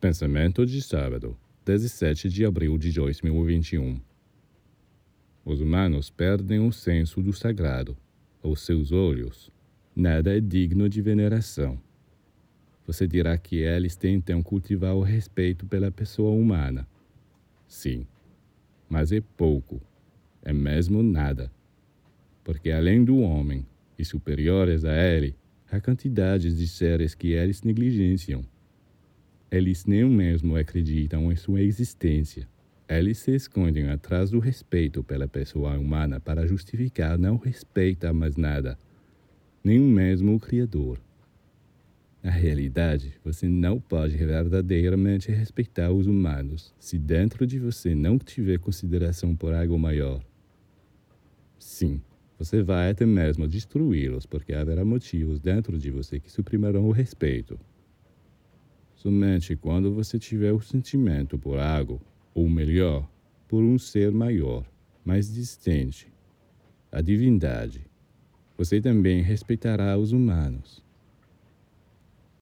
Pensamento de sábado, 17 de abril de 2021. Os humanos perdem o senso do sagrado. Aos seus olhos, nada é digno de veneração. Você dirá que eles tentam cultivar o respeito pela pessoa humana. Sim, mas é pouco, é mesmo nada. Porque além do homem, e superiores a ele, há quantidades de seres que eles negligenciam eles nem mesmo acreditam em sua existência. Eles se escondem atrás do respeito pela pessoa humana para justificar não respeitar mais nada, nem mesmo o Criador. Na realidade, você não pode verdadeiramente respeitar os humanos se dentro de você não tiver consideração por algo maior. Sim, você vai até mesmo destruí-los porque haverá motivos dentro de você que suprimirão o respeito. Somente quando você tiver o sentimento por algo, ou melhor, por um ser maior, mais distante, a divindade, você também respeitará os humanos.